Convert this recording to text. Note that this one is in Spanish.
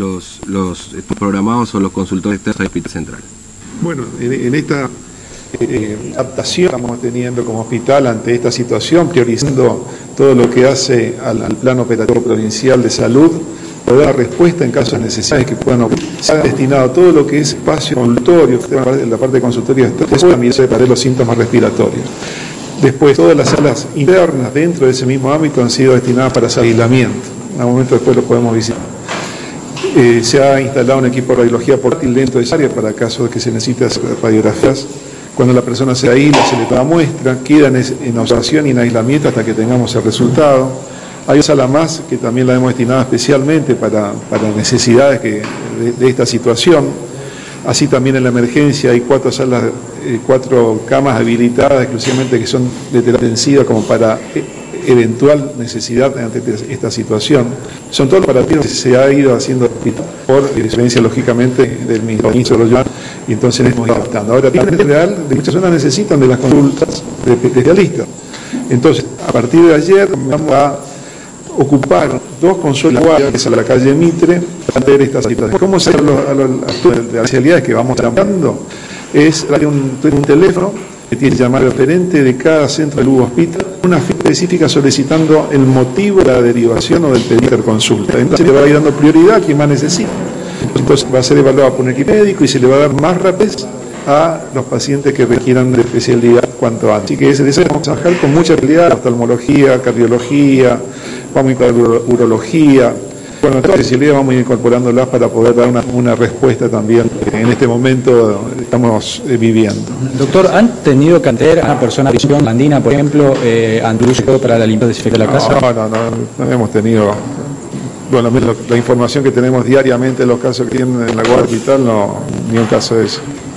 los, los programados o los consultores del Hospital Central? Bueno, en, esta eh, adaptación que estamos teniendo como hospital ante esta situación, priorizando todo lo que hace al, al plan operativo provincial de salud, poder dar respuesta en caso de necesidades que puedan ocurrir. Se ha destinado todo lo que es espacio consultorio, la parte de consultorio también para los síntomas respiratorios. Después, todas las salas internas dentro de ese mismo ámbito han sido destinadas para hacer aislamiento. En algún momento después lo podemos visitar. Eh, se ha instalado un equipo de radiología portátil dentro de esa área para casos de que se necesite hacer radiografías. Cuando la persona se aísla, se le toma muestra, queda en, observación y en aislamiento hasta que tengamos el resultado. Hay una sala más que también la hemos destinado especialmente para, necesidades de, de esta situación Así también en la emergencia hay cuatro salas, eh, cuatro camas habilitadas exclusivamente que son de terapia intensiva como para eh, eventual necesidad ante esta situación. Son todos los operativos que se ha ido haciendo por diferencia lógicamente del ministro y entonces hemos ido adaptando. Ahora, en real, muchas personas necesitan de las consultas de especialistas. Entonces, a partir de ayer vamos a ocupar dos consolas que es a la calle Mitre para ver esta situación. ¿Cómo se a las especialidades que vamos tratando? Es un teléfono que tiene que llamar al referente de cada centro de Hospital, una específica solicitando el motivo de la derivación o del pedido de consulta. Entonces le va a ir dando prioridad a quien más necesita. Entonces va a ser evaluado por un equipo médico y se le va a dar más rapidez a los pacientes que requieran de especialidad cuanto antes. Así que ese deseo vamos a trabajar con mucha habilidad, oftalmología, cardiología, vamos a incorporar urología. Bueno, las especialidades vamos incorporándolas para poder dar una, respuesta también que en este momento estamos eh, viviendo. Doctor, ¿han tenido que atender a una persona visión blandina, por ejemplo, eh, para la limpieza de la casa? No, no, no, no hemos tenido bueno, la, la, información que tenemos diariamente en los casos que tienen en la Guardia Hospital, no, ni un caso de eso.